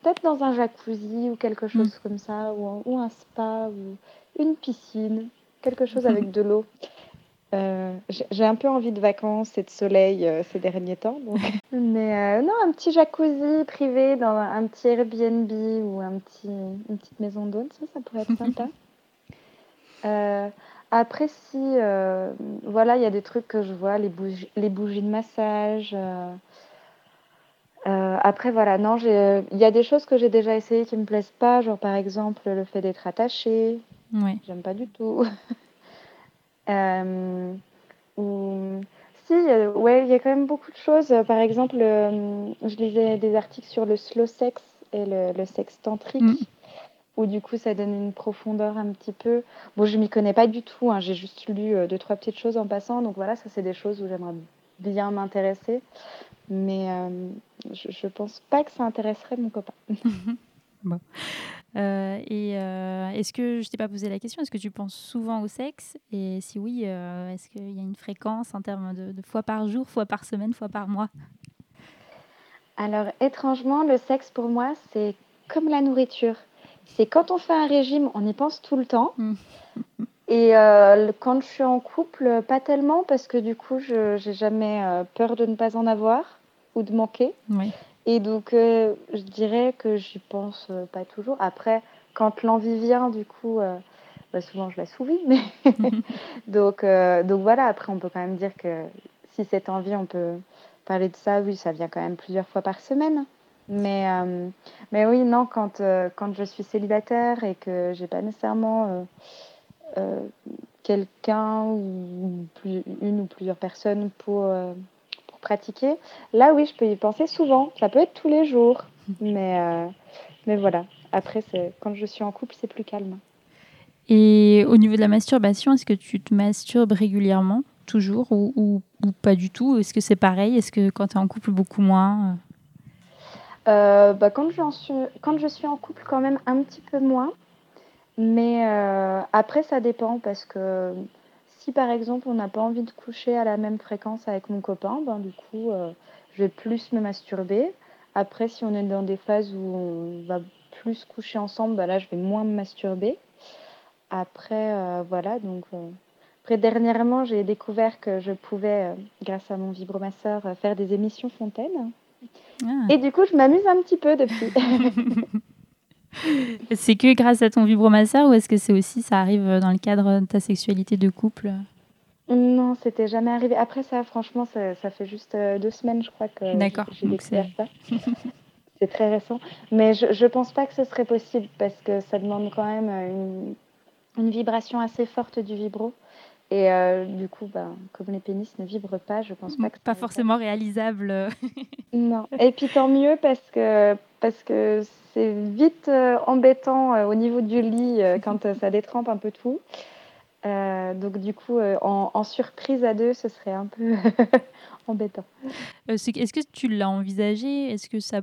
peut-être dans un jacuzzi ou quelque chose comme ça, ou un, ou un spa ou une piscine, quelque chose avec *laughs* de l'eau. Euh, j'ai un peu envie de vacances et de soleil euh, ces derniers temps. donc. *laughs* Mais euh, non, un petit jacuzzi privé dans un, petit Airbnb ou un petit, une petite maison d'hôte, ça, ça pourrait être sympa. *laughs* Après, si voilà, il y a des trucs que je vois, les bougies, les bougies de massage. après, voilà, non, il y a des choses que j'ai déjà essayées qui me plaisent pas, genre par exemple le fait d'être attaché, Ouais. j'aime pas du tout. *laughs* Euh, ou si, euh, ouais, il y a quand même beaucoup de choses. Euh, Par exemple, euh, je lisais des articles sur le slow sex et le, le sexe tantrique, Mm. où du coup ça donne une profondeur un petit peu. Bon, je m'y connais pas du tout, hein, j'ai juste lu euh, deux, trois petites choses en passant, donc voilà, ça c'est des choses où j'aimerais bien m'intéresser. Mais euh, je, je pense pas que ça intéresserait mon copain. *laughs* Euh, et euh, est-ce que je t'ai pas posé la question Est-ce que tu penses souvent au sexe? Et si oui, euh, est-ce qu'il y a une fréquence en termes de, de fois par jour, fois par semaine, fois par mois? Alors, étrangement, le sexe pour moi, c'est comme la nourriture. C'est quand on fait un régime, on y pense tout le temps. Mm. *laughs* Et quand je suis en couple, pas tellement, parce que du coup, je j'ai jamais peur de ne pas en avoir ou de manquer. Oui. Et donc, euh, je dirais que j'y pense euh, pas toujours. Après, quand l'envie vient, du coup, euh, bah, souvent je la souvis. Mais *laughs* *laughs* donc, donc voilà, après, on peut quand même dire que si cette envie, on peut parler de ça, oui, ça vient quand même plusieurs fois par semaine. Mais, mais oui, non, quand, quand je suis célibataire et que j'ai pas nécessairement quelqu'un ou plus- une ou plusieurs personnes pour pratiquer, là oui, je peux y penser souvent. Ça peut être tous les jours, *laughs* mais, euh, mais voilà. Après, quand je suis en couple, c'est plus calme. Et au niveau de la masturbation, est-ce que tu te masturbes régulièrement, toujours, ou, ou, ou pas du tout? Est-ce que c'est pareil? Est-ce que quand tu es en couple, beaucoup moins? Euh, bah, quand, suis, quand je suis en couple, quand même un petit peu moins. Mais euh, après, ça dépend parce que si par exemple on n'a pas envie de coucher à la même fréquence avec mon copain, ben, du coup, euh, je vais plus me masturber. Après, si on est dans des phases où on va plus coucher ensemble, ben là, je vais moins me masturber. Après, euh, voilà, donc. euh, Après, dernièrement, j'ai découvert que je pouvais, grâce à mon vibromasseur, faire des émissions fontaines. Ah. Et du coup, je m'amuse un petit peu depuis. *laughs* *laughs* C'est que grâce à ton vibromasseur ou est-ce que c'est aussi, ça arrive dans le cadre de ta sexualité de couple? Non, c'était jamais arrivé. Après ça, franchement, ça, ça fait juste euh, deux semaines, je crois, que D'accord, j'ai découvert ça. *laughs* C'est très récent. Mais je, je pense pas que ce serait possible parce que ça demande quand même euh, une, une vibration assez forte du vibro. Et euh, du coup, ben, comme les pénis ne vibrent pas, je pense pas que Pas forcément réalisable. *laughs* Non. Et puis tant mieux parce que parce que c'est vite euh, embêtant euh, au niveau du lit euh, *laughs* quand ça détrempe un peu tout. Euh, donc du coup, euh, en, en surprise à deux, ce serait un peu *laughs* embêtant. Euh, Est-ce que tu l'as envisagé? Est-ce que ça,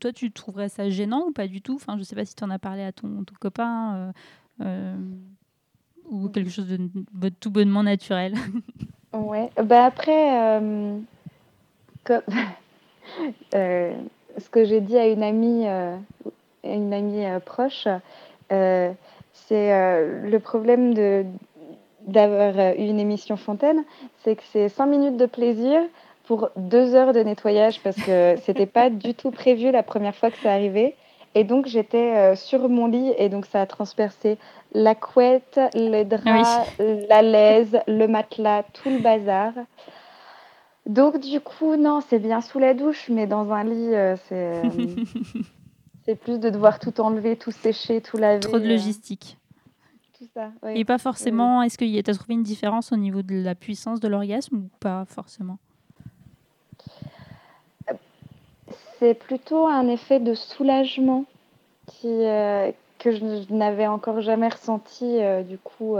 toi, tu trouverais ça gênant ou pas du tout? Enfin, je sais pas si tu en as parlé à ton, ton copain ou quelque chose de, de tout bonnement naturel. *laughs* Ouais. Bah après, comme- ce que j'ai dit à une amie, une amie euh, proche, euh, c'est le problème de d'avoir eu une émission Fontaine, c'est que c'est 5 minutes de plaisir pour 2 heures de nettoyage parce que *laughs* c'était pas du tout prévu la première fois que ça arrivait. Et donc j'étais sur mon lit et donc ça a transpercé la couette, les draps, la laise, le matelas, tout le bazar. Donc du coup, non, c'est bien sous la douche, mais dans un lit, euh, c'est *laughs* c'est plus de devoir tout enlever, tout sécher, tout laver. Trop de euh, logistique. tout ça. Et pas forcément. Est-ce que tu as trouvé une différence au niveau de la puissance de l'orgasme ou pas forcément? C'est plutôt un effet de soulagement qui, euh, que je n'avais encore jamais ressenti du coup.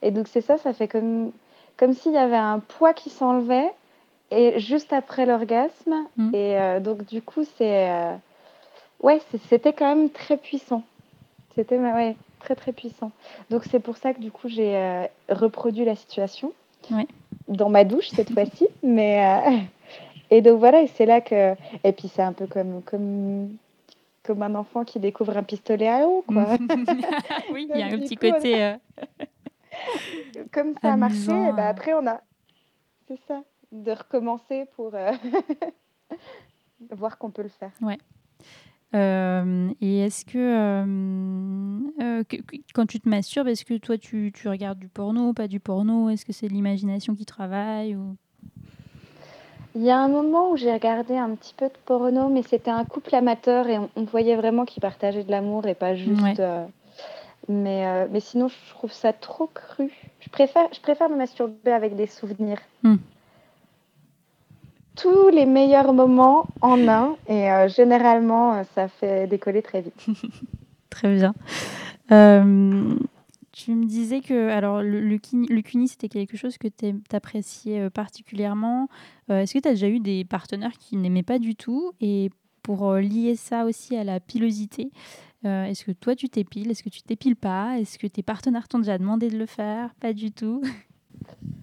Et donc c'est ça, ça fait comme, comme s'il y avait un poids qui s'enlevait et juste après l'orgasme. Mm. Et euh, donc, du coup, c'est. Euh, ouais, c'était quand même très puissant. C'était ouais, très, très puissant. Donc, c'est pour ça que, du coup, j'ai euh, reproduit la situation. Dans ma douche, cette *laughs* fois-ci. Mais. Et donc, voilà, et c'est là que. Et puis, c'est un peu comme. comme comme un enfant qui découvre un pistolet à eau, quoi. *laughs* oui, il y a un *laughs* petit côté. Comme ça a marché, et ben après, on a. C'est ça de recommencer pour euh, voir qu'on peut le faire. Ouais. Euh, et est-ce que, euh, quand tu te masturbes, est-ce que toi tu, tu, regardes du porno, pas du porno? Est-ce que c'est l'imagination qui travaille ou... Il y a un moment où j'ai regardé un petit peu de porno, mais c'était un couple amateur et on, voyait vraiment qu'ils partageaient de l'amour et pas juste. mais, mais sinon, je trouve ça trop cru. Je préfère, je préfère me masturber avec des souvenirs. Hmm tous les meilleurs moments en un et euh, généralement euh, ça fait décoller très vite. *laughs* très bien. Euh, tu me disais que alors le, CUNY c'était quelque chose que tu appréciais particulièrement. Est-ce que tu as déjà eu des partenaires qui n'aimaient pas du tout? Et pour lier ça aussi à la pilosité, est-ce que toi tu t'épiles? Est-ce que tu t'épiles pas? Est-ce que tes partenaires t'ont déjà demandé de le faire? Pas du tout. *laughs*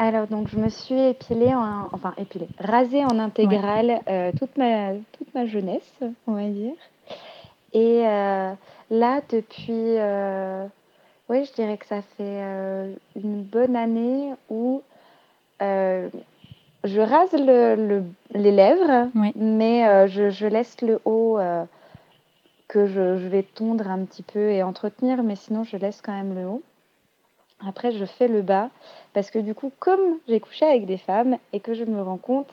Alors, donc, je me suis épilée, en, enfin, épilée, rasée en intégrale euh, toute, ma, toute ma jeunesse, on va dire. Et euh, là, depuis, euh, oui, je dirais que ça fait une bonne année où je rase le, les lèvres, mais je, je, laisse le haut que je, je vais tondre un petit peu et entretenir, mais sinon, je laisse quand même le haut. Après, je fais le bas parce que du coup, comme j'ai couché avec des femmes et que je me rends compte,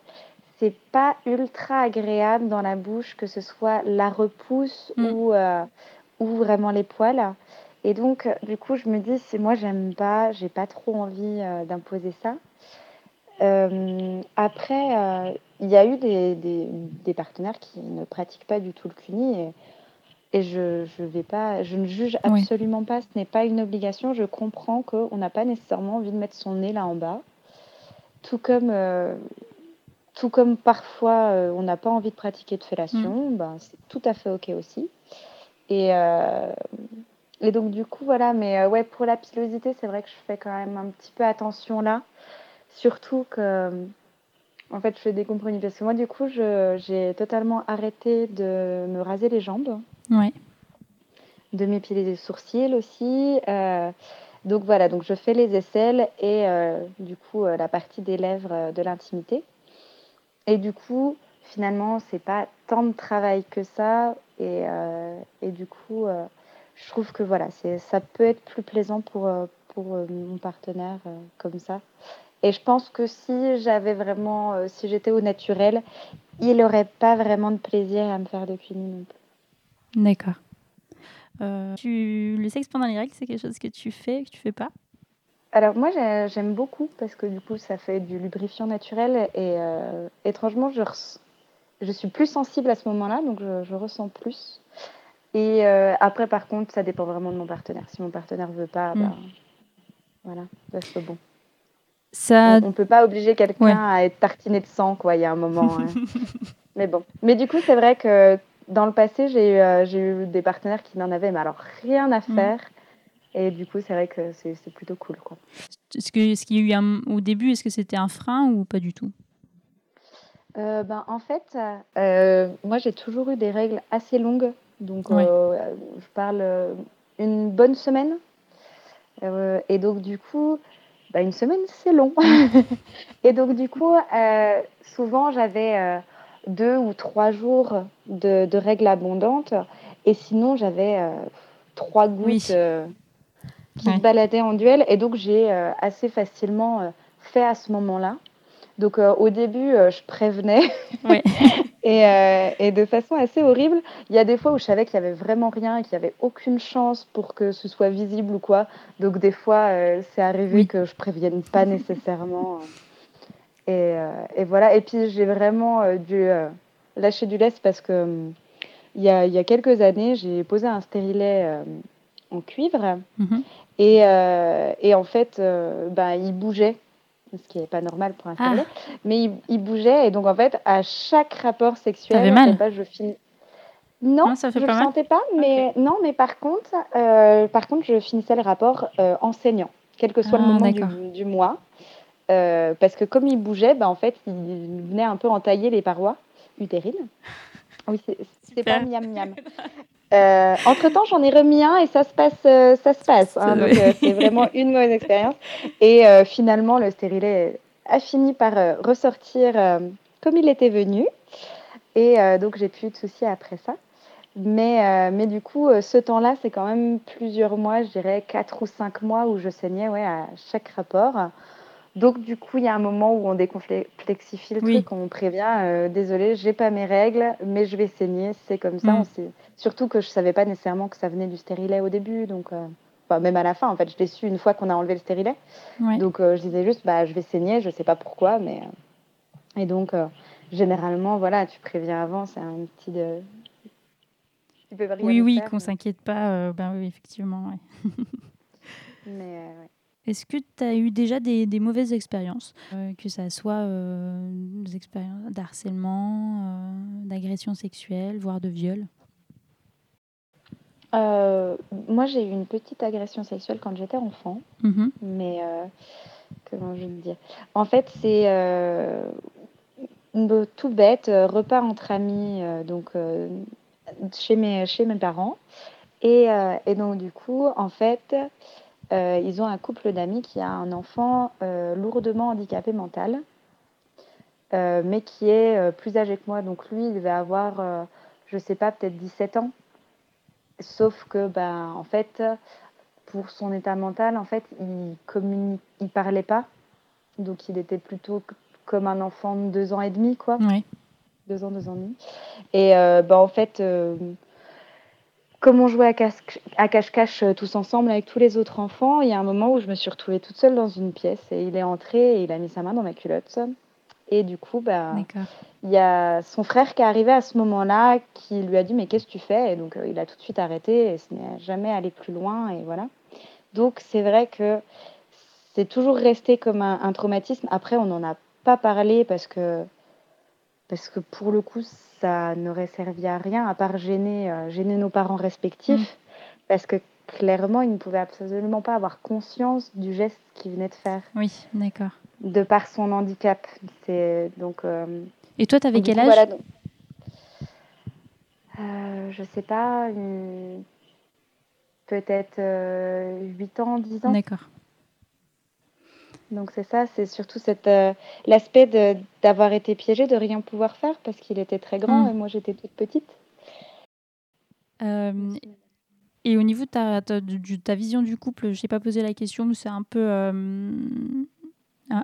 c'est pas ultra agréable dans la bouche que ce soit la repousse mm. ou, euh, ou vraiment les poils. Et donc, du coup, je me dis, si moi j'aime pas, j'ai pas trop envie euh, d'imposer ça. Euh, après, il y a eu des, des, des, partenaires qui ne pratiquent pas du tout le cuni et et je, je, vais pas, je ne juge absolument pas, ce n'est pas une obligation. Je comprends qu'on n'a pas nécessairement envie de mettre son nez là en bas. Tout comme, euh, tout comme parfois euh, on n'a pas envie de pratiquer de fellation, mm. ben, c'est tout à fait OK aussi. Et, euh, et donc du coup, voilà, mais ouais, pour la pilosité, c'est vrai que je fais quand même un petit peu attention là. Surtout que, en fait, je fais des compromis parce que moi, du coup, j'ai totalement arrêté de me raser les jambes. Ouais. De m'épiler les sourcils aussi. Euh, donc voilà, donc je fais les aisselles et euh, du coup euh, la partie des lèvres de l'intimité. Et du coup, finalement, c'est pas tant de travail que ça. Et, et du coup, je trouve que voilà, ça peut être plus plaisant pour, pour mon partenaire comme ça. Et je pense que si j'avais vraiment, si j'étais au naturel, il n'aurait pas vraiment de plaisir à me faire de cuni non plus. D'accord. Euh, tu, le sexe pendant les règles, c'est quelque chose que tu fais, que tu fais pas? Alors moi, j'aime beaucoup parce que du coup, ça fait du lubrifiant naturel et euh, étrangement, je, je suis plus sensible à ce moment-là, donc je, ressens plus. Et euh, après, par contre, ça dépend vraiment de mon partenaire. Si mon partenaire veut pas, mm. ben, voilà, ça se bon. Ça... On ne peut pas obliger quelqu'un à être tartiné de sang, quoi. Il y a un moment. Hein. *laughs* Mais bon. Mais du coup, c'est vrai que dans le passé, j'ai eu, euh, eu, des partenaires qui n'en avaient mais alors rien à mm. faire. Et du coup, c'est vrai que c'est plutôt cool. Quoi. Est-ce qu'il ce y a eu un, au début, est-ce que c'était un frein ou pas du tout? Euh, ben, En fait, euh, moi j'ai toujours eu des règles assez longues. Donc je parle une bonne semaine. Euh, et donc, du coup, bah, une semaine, c'est long. *laughs* et donc, du coup, euh, souvent, j'avais euh, deux ou trois jours de, de règles abondantes. Et sinon, j'avais euh, trois gouttes Oui. qui Ouais. se baladaient en duel. Et donc, j'ai assez facilement fait à ce moment-là. Donc, euh, au début, euh, je prévenais. *laughs* *laughs* Et, euh, et de façon assez horrible. Il y a des fois où je savais qu'il y avait vraiment rien et qu'il y avait aucune chance pour que ce soit visible ou quoi. Donc, des fois, c'est arrivé Oui. que je prévienne pas nécessairement. Et, et voilà. Et puis, j'ai vraiment dû lâcher du lest parce que il y a, il y a quelques années, j'ai posé un stérilet en cuivre. Mhm. Et, et en fait, bah, il bougeait, ce qui n'est pas normal pour un Ah. stérilet, mais il, il bougeait. Et donc, en fait, à chaque rapport sexuel, T'avais mal eh ben, je finis. Non, Non, ça fait je pas ne mal sentais pas, mais non, mais par contre, euh, par contre, je finissais le rapport euh, en saignant, quel que soit Ah, le moment du, mois, Euh, parce que comme il bougeait, bah, en fait, il venait un peu entailler les parois utérines. Oui, c'est pas miam miam. *laughs* Euh, entre temps, j'en ai remis un et ça se passe, euh, ça se passe. hein, donc euh, c'est vraiment une mauvaise expérience. Et euh, finalement, le stérilet a fini par ressortir comme il était venu. Et donc, j'ai plus eu de soucis après ça. Mais, mais du coup, ce temps-là, c'est quand même plusieurs mois, je dirais 4 ou 5 mois où je saignais ouais, à chaque rapport. Donc, du coup, il y a un moment où on décomplexifie le Oui. truc, on prévient euh, désolé, j'ai pas mes règles, mais je vais saigner, c'est comme ça. Mm. On sait- Surtout que je savais pas nécessairement que ça venait du stérilet au début, donc euh, même à la fin, en fait, je l'ai su une fois qu'on a enlevé le stérilet. Donc, euh, je disais juste, bah, je vais saigner, je sais pas pourquoi, mais. euh, Et donc, généralement, voilà, tu préviens avant, c'est un petit. De... Tu peux rien Oui, oui, qu'on mais- s'inquiète pas. ben oui, effectivement. ouais. mais, ouais. Est-ce que tu as eu déjà des, des mauvaises expériences euh, Que ça soit euh, des expériences d'harcèlement, euh, d'agression sexuelle, voire de viol? Moi, j'ai eu une petite agression sexuelle quand j'étais enfant, Mhm. mais comment je vais le dire? En fait, c'est tout bête, repas entre amis, donc chez mes, chez mes parents. Et, et donc, du coup, en fait, euh, ils ont un couple d'amis qui a un enfant euh, lourdement handicapé mental, euh, mais qui est plus âgé que moi. Donc, lui, il devait avoir, je sais pas, peut-être 17 ans. Sauf que, ben, en fait, pour son état mental, en fait, il il parlait pas. Donc, il était plutôt comme un enfant de deux ans et demi, quoi. Ouais. Deux ans, deux ans et demi. Et ben, en fait, comme on jouait à cache- à cache-cache euh, tous ensemble avec tous les autres enfants, il y a un moment où je me suis retrouvée toute seule dans une pièce et il est entré et il a mis sa main dans ma culotte. Et du coup, ben, D'accord. il y a son frère qui est arrivé à ce moment-là qui lui a dit mais qu'est-ce que tu fais? Et donc euh, il a tout de suite arrêté et ce n'est jamais allé plus loin et voilà donc c'est vrai que c'est toujours resté comme un, un traumatisme après on n'en a pas parlé parce que parce que pour le coup ça n'aurait servi à rien à part gêner euh, gêner nos parents respectifs parce que clairement ils ne pouvaient absolument pas avoir conscience du geste qu'il venait de faire Oui, d'accord. de par son handicap c'est donc euh, Et toi, t'avais du quel âge voilà, donc- Euh, Je sais pas, une- peut-être euh, 8 ans, 10 ans. D'accord. Donc c'est ça, c'est surtout cet, euh, l'aspect d'avoir été piégé, de rien pouvoir faire parce qu'il était très grand Mm. et moi j'étais toute petite. Euh, et au niveau de ta, vision du couple, je n'ai pas posé la question, mais c'est un peu euh,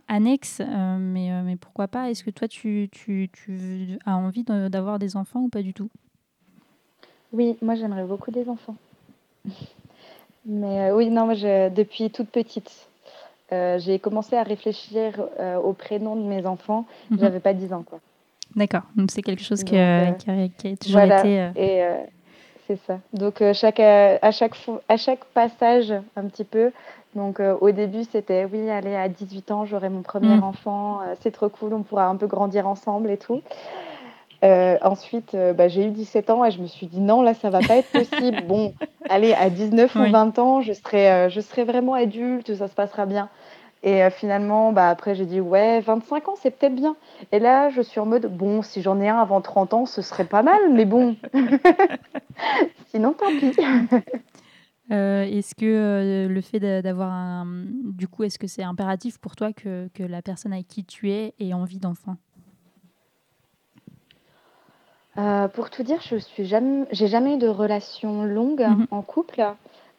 annexe, euh, mais, euh, mais pourquoi pas? Est-ce que toi, tu, tu, tu as envie d'avoir des enfants ou pas du tout? Oui, moi j'aimerais beaucoup des enfants. *laughs* Mais oui, non, moi je- depuis toute petite, euh, j'ai commencé à réfléchir euh, au prénom de mes enfants. Mhm. J'avais pas 10 ans, quoi. D'accord, donc c'est quelque chose Donc, qui, euh, a, qui a toujours Voilà, été... et c'est ça. Donc chaque, à, chaque à chaque passage un petit peu, donc au début c'était oui, allez, à 18 ans j'aurai mon premier Mm. enfant, c'est trop cool, on pourra un peu grandir ensemble et tout. Euh, ensuite, euh, bah, j'ai eu 17 ans et je me suis dit non, là ça va pas être *laughs* possible. Bon, allez, à 19 Oui. ou 20 ans, je serai, euh, je serai vraiment adulte, ça se passera bien. Et euh, finalement, bah, après j'ai dit ouais, 25 ans c'est peut-être bien. Et là, je suis en mode bon, si j'en ai un avant 30 ans, ce serait pas mal, mais bon. *laughs* Sinon, tant pis. *laughs* Euh, est-ce que euh, le fait d'avoir un... Du coup, est-ce que c'est impératif pour toi que, que, la personne avec qui tu es ait envie d'enfant? Euh, Pour tout dire, je suis jamais, j'ai jamais eu de relation longue mhm. en couple.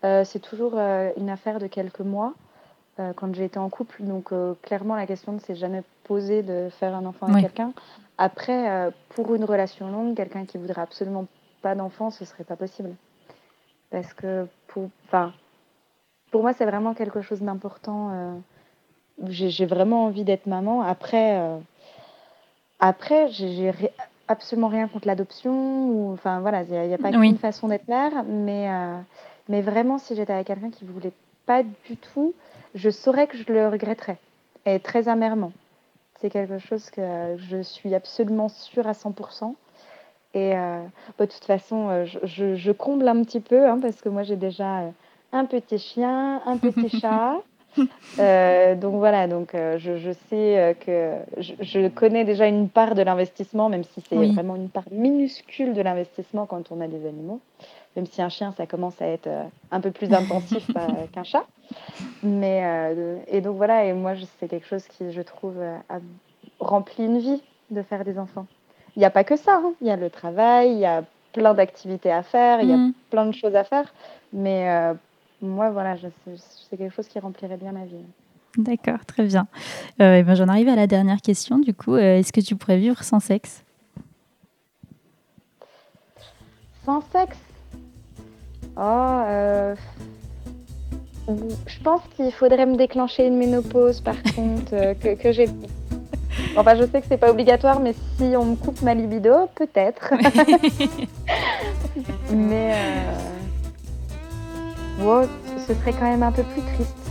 c'est toujours une affaire de quelques mois quand j'ai été en couple. Donc clairement, la question ne s'est jamais posée de faire un enfant avec quelqu'un. Après, pour une relation longue, quelqu'un qui voudrait absolument pas d'enfant, ce serait pas possible. Parce que pour, moi, c'est vraiment quelque chose d'important. Euh, j'ai vraiment envie d'être maman. Après, euh, après j'ai absolument rien contre l'adoption. Enfin, voilà, il n'y a, pas qu'une façon d'être mère. Mais, euh, mais vraiment, si j'étais avec quelqu'un qui ne voulait pas du tout, je saurais que je le regretterais. Et très amèrement. C'est quelque chose que je suis absolument sûre à 100%. Et euh, bah, de toute façon, euh, je, je, comble un petit peu hein, parce que moi j'ai déjà euh, un petit chien, un petit *laughs* chat. donc voilà, donc je, je, sais que je, je, connais déjà une part de l'investissement, même si c'est vraiment une part minuscule de l'investissement quand on a des animaux. Même si un chien, ça commence à être un peu plus intensif *laughs* qu'un chat. Mais et donc voilà, et moi c'est quelque chose qui, je trouve, a rempli une vie de faire des enfants il n'y a pas que ça. Hein. Il y a le travail, il y a plein d'activités à faire, il y a mm. plein de choses à faire. Mais euh, moi, voilà, c'est quelque chose qui remplirait bien ma vie. D'accord, très bien. Euh, ben, J'en arrive à la dernière question. Du coup, euh, est-ce que tu pourrais vivre sans sexe? Sans sexe? Oh, je pense qu'il faudrait me déclencher une ménopause, par *laughs* contre, que, que j'ai Enfin, je sais que c'est pas obligatoire, mais si on me coupe ma libido, peut-être. *laughs* mais euh... ce serait quand même un peu plus triste.